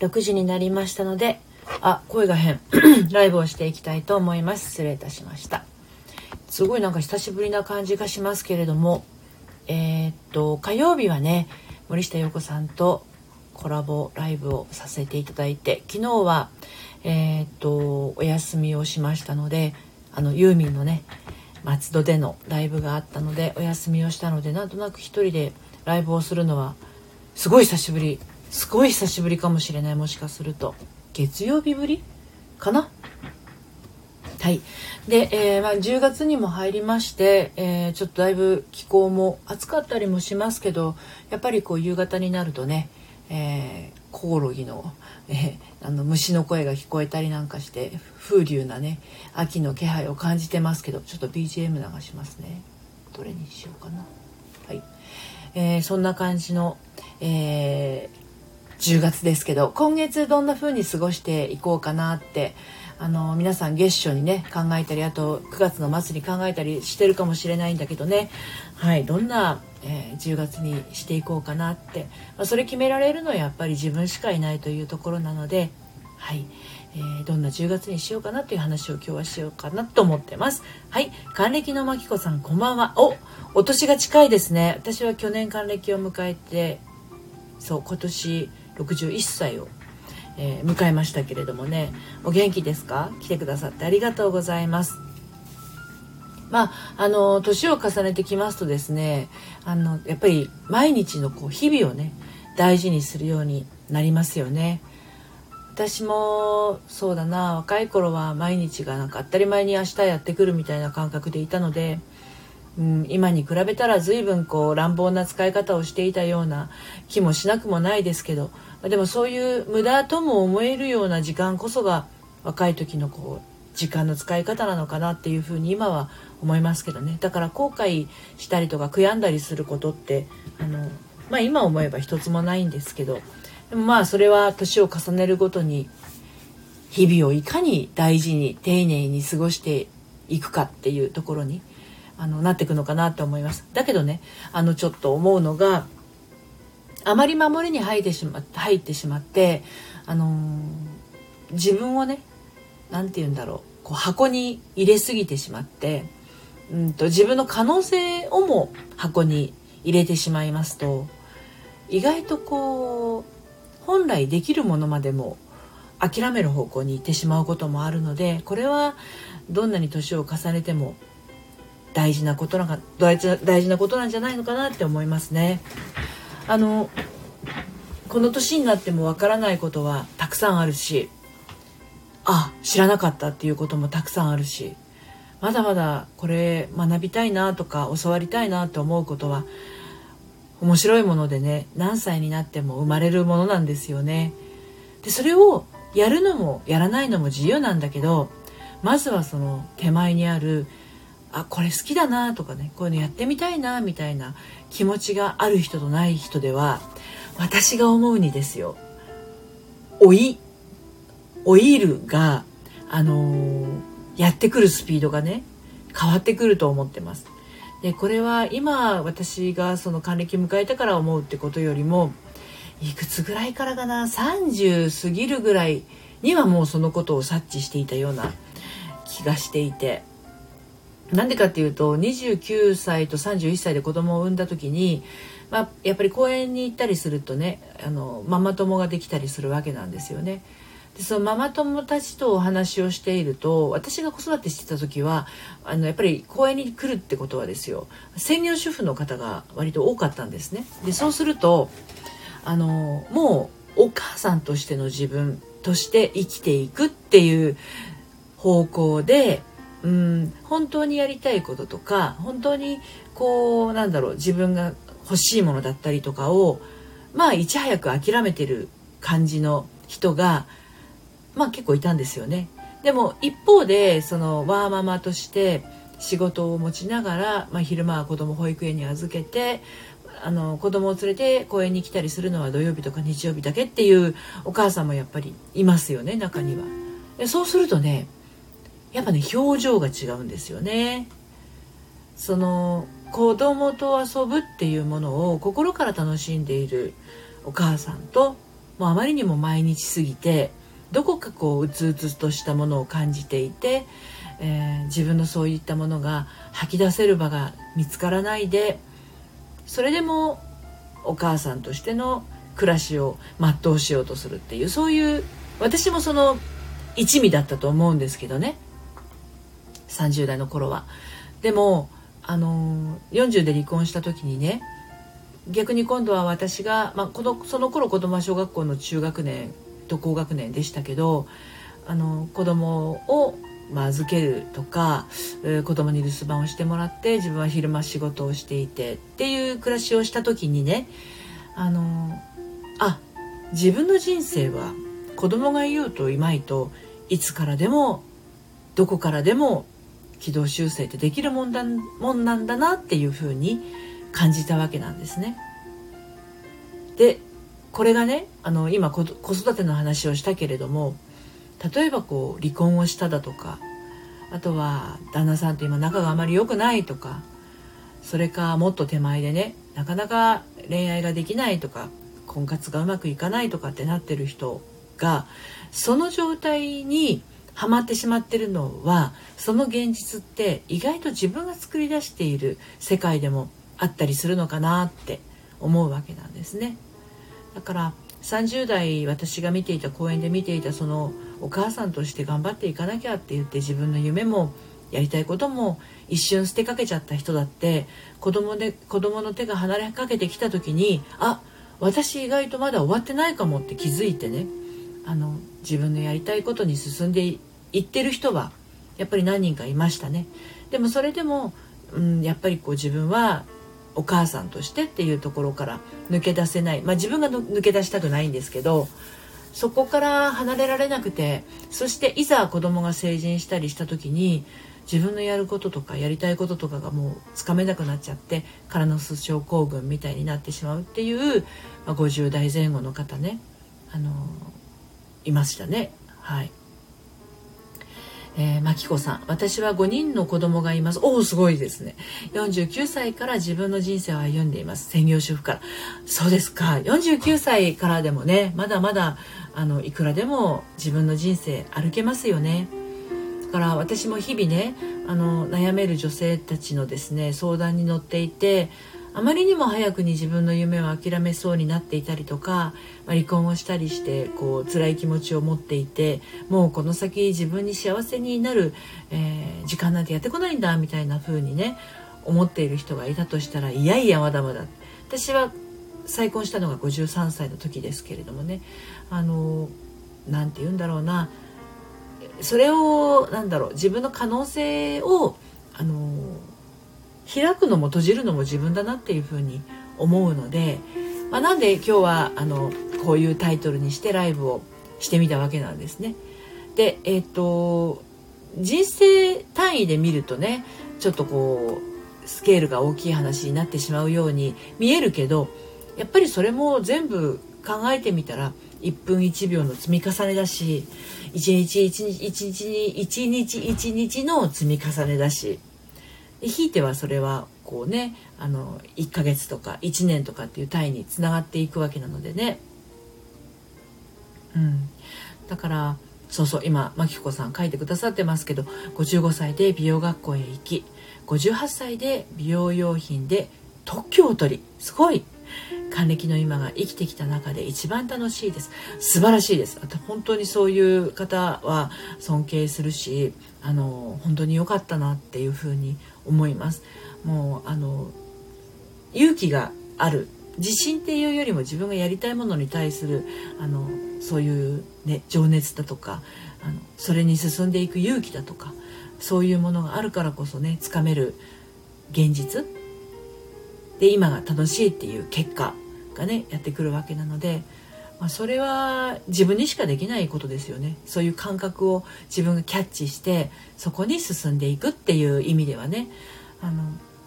6時になりましたのであ声が変。ライブをしていきたいと思います。失礼いたしました。すごいなんか久しぶりな感じがしますけれどもえー、っと火曜日はね森下陽子さんとコラボライブをさせていただいて昨日はえー、っとお休みをしましたのであのユーミンのね松戸でのライブがあったのでお休みをしたのでなんとなく一人でライブをするのはすごい久しぶりすごい久しぶりかもしれないもしかすると。月曜日ぶり？かな？はい。で、えー、まあ、10月にも入りまして、えー、ちょっとだいぶ気候も暑かったりもしますけどやっぱりこう夕方になるとね、えー、コオロギの,、えあの虫の声が聞こえたりなんかして風流なね秋の気配を感じてますけどちょっと BGM 流しますね。どれにしようかな。はい、えそんな感じの、え10月ですけど今月どんな風に過ごしていこうかなってあの皆さん月初にね考えたりあと9月の末に考えたりしてるかもしれないんだけどね。はいどんな、えー、10月にしていこうかなって、まあ、それ決められるのはやっぱり自分しかいないというところなのではい、えー、どんな10月にしようかなという話を今日はしようかなと思ってます。はい還暦のまきこさんこんばんは。おお年が近いですね。私は去年還暦を迎えてそう今年61歳をえー、迎えましたけれどもね。お元気ですか？来てくださってありがとうございます。まああの年を重ねてきますとですねあのやっぱり毎日のこう日々をね大事にするようになりますよね。私もそうだな若い頃は毎日がなんか当たり前に明日やってくるみたいな感覚でいたので、うん、今に比べたら随分こう乱暴な使い方をしていたような気もしなくもないですけどでもそういう無駄とも思えるような時間こそが若い時のこう時間の使い方なのかなっていうふうに今は思いますけどね。だから後悔したりとか悔やんだりすることってあの、まあ、今思えば一つもないんですけどでもまあそれは年を重ねるごとに日々をいかに大事に丁寧に過ごしていくかっていうところにあのなっていくのかなと思います。だけどねあのちょっと思うのがあまり守りに入ってしまって入ってしまって、あのー、自分をね何て言うんだろうこう箱に入れすぎてしまって、うんと、自分の可能性をも箱に入れてしまいますと意外とこう本来できるものまでも諦める方向に行ってしまうこともあるのでこれはどんなに年を重ねても大事なことなんか大事なことなんじゃないのかなって思いますね。あのこの年になってもわからないことはたくさんあるしあ知らなかったっていうこともたくさんあるしまだまだこれ学びたいなとか教わりたいなと思うことは面白いものでね何歳になっても生まれるものなんですよね。でそれをやるのもやらないのも自由なんだけどまずはその手前にあるあこれ好きだなとかねこういうのやってみたいなみたいな気持ちがある人とない人では私が思うにですよ老い老いるがあのー、やってくるスピードがね変わってくると思ってます。でこれは今私がその還暦迎えたから思うってことよりもいくつぐらいからかな30過ぎるぐらいにはもうそのことを察知していたような気がしていてなんでかっていうと29歳と31歳で子供を産んだ時に、まあ、やっぱり公園に行ったりするとねあのママ友ができたりするわけなんですよね。でそのママ友たちとお話をしていると私が子育てしてた時はあのやっぱり公園に来るってことはですよ専業主婦の方が割と多かったんですね。でそうするとあのもうお母さんとしての自分として生きていくっていう方向でうん本当にやりたいこととか本当にこうなんだろう自分が欲しいものだったりとかをまあいち早く諦めてる感じの人がまあ結構いたんですよね。でも一方でそのワーママとして仕事を持ちながら、まあ、昼間は子供保育園に預けてあの子供を連れて公園に来たりするのは土曜日とか日曜日だけっていうお母さんもやっぱりいますよね中には。そうするとねやっぱね表情が違うんですよね。その子供と遊ぶっていうものを心から楽しんでいるお母さんともうあまりにも毎日過ぎてどこかこううつうつとしたものを感じていて、えー、自分のそういったものが吐き出せる場が見つからないでそれでもお母さんとしての暮らしを全うしようとするっていうそういう私もその一味だったと思うんですけどね30代の頃は。でもあの40で離婚した時にね逆に今度は私が、まあ、このその頃子供は小学校の中学年と高学年でしたけどあの子供をまあ、預けるとか、えー、子供に留守番をしてもらって自分は昼間仕事をしていてっていう暮らしをした時にねあのあ自分の人生は子供がいようといまいといつからでもどこからでも軌道修正ってできるもんだもんなんだなっていうふうに感じたわけなんですね。でこれがねあの今子育ての話をしたけれども例えばこう離婚をしただとかあとは旦那さんと今仲があまり良くないとかそれかもっと手前でねなかなか恋愛ができないとか婚活がうまくいかないとかってなってる人がその状態にハマってしまってるのはその現実って意外と自分が作り出している世界でもあったりするのかなって思うわけなんですね。だから30代私が見ていた公園で見ていたそのお母さんとして頑張っていかなきゃって言って自分の夢もやりたいことも一瞬捨てかけちゃった人だって子供で子供の手が離れかけてきた時にあ私意外とまだ終わってないかもって気づいてね。あの自分のやりたいことに進んでいってる人はやっぱり何人かいましたね。でもそれでも、うん、やっぱりこう自分はお母さんとしてっていうところから抜け出せない。まあ自分が抜け出したくないんですけどそこから離れられなくてそしていざ子供が成人したりした時に自分のやることとかやりたいこととかがもうつかめなくなっちゃってカノス症候群みたいになってしまうっていう、まあ、50代前後の方ね、あのいましたね。はい。えー、マキコさん。私は5人の子供がいます。おおすごいですね。49歳から自分の人生を歩んでいます。専業主婦から。そうですか。49歳からでもねまだまだあのいくらでも自分の人生歩けますよね。だから私も日々ねあの悩める女性たちのですね相談に乗っていてあまりにも早くに自分の夢を諦めそうになっていたりとか、まあ、離婚をしたりしてこう辛い気持ちを持っていてもうこの先自分に幸せになる、えー、時間なんてやってこないんだみたいな風にね思っている人がいたとしたらいやいやまだまだ。私は再婚したのが53歳の時ですけれどもね。あの何て言うんだろうな。それをなんだろう自分の可能性をあの開くのも閉じるのも自分だなっていうふうに思うので、まあ、なんで今日はあのこういうタイトルにしてライブをしてみたわけなんですね。でえっ、ー、と人生単位で見るとねちょっとこうスケールが大きい話になってしまうように見えるけどやっぱりそれも全部考えてみたら1分1秒の積み重ねだし1日1日1日に1日1日の積み重ねだしひいてはそれはこうねあの1ヶ月とか1年とかっていう単位につながっていくわけなのでね。うん。だからそうそう今真紀子さん書いてくださってますけど55歳で美容学校へ行き58歳で美容用品で特許を取りすごい還暦の今が生きてきた中で一番楽しいです。素晴らしいです。本当にそういう方は尊敬するしあの本当に良かったなっていうふうに思います。もうあの勇気がある。自信っていうよりも自分がやりたいものに対するあのそういう、ね、情熱だとかあのそれに進んでいく勇気だとかそういうものがあるからこそねつかめる現実で今が楽しいっていう結果がねやってくるわけなので、まあ、それは自分にしかできないことですよね。そういう感覚を自分がキャッチしてそこに進んでいくっていう意味ではねあの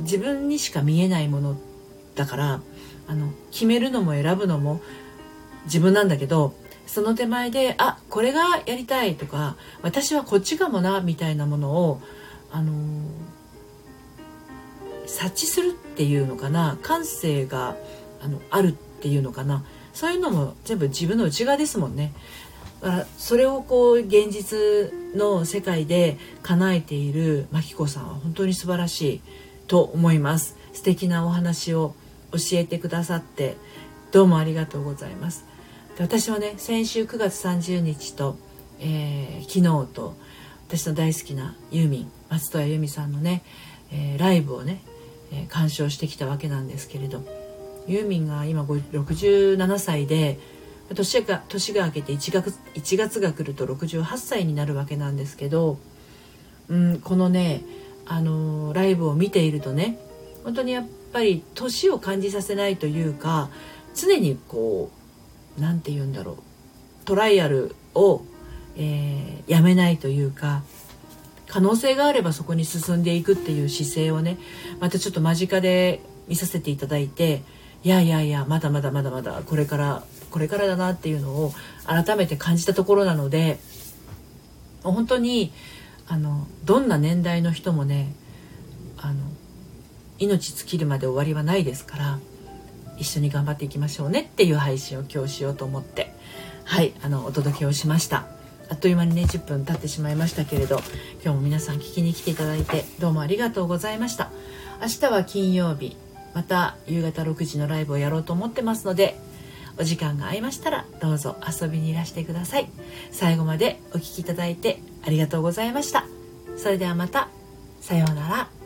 自分にしか見えないものだからあの決めるのも選ぶのも自分なんだけどその手前であこれがやりたいとか私はこっちかもなみたいなものをあの察知するっていうのかな？感性があのあるっていうのかな？そういうのも全部自分の内側ですもんね。それをこう現実の世界で叶えている真紀子さんは本当に素晴らしいと思います。素敵なお話を教えてくださってどうもありがとうございます。で私はね先週9月30日と、えー、昨日と私の大好きなユーミン松任谷由実さんのね、えー、ライブをね、鑑賞してきたわけなんですけれど。ユーミンが今67歳で年が年が明けて1月 ,1 月が来ると68歳になるわけなんですけど、うん、このね、あのー、ライブを見ているとね本当にやっぱり年を感じさせないというか常にこう何て言うんだろうトライアルを、えー、やめないというか可能性があればそこに進んでいくっていう姿勢をねまたちょっと間近で見させていただいていやいやいやまだまだまだまだこれからこれからだなっていうのを改めて感じたところなので本当にあのどんな年代の人もねあの命尽きるまで終わりはないですから一緒に頑張っていきましょうねっていう配信を今日しようと思ってはいあのお届けをしました。あっという間にね10分経ってしまいましたけれど今日も皆さん聞きに来ていただいてどうもありがとうございました。明日は金曜日また夕方6時のライブをやろうと思ってますのでお時間が合いましたらどうぞ遊びにいらしてください。最後までお聴きいただいてありがとうございました。それではまたさようなら。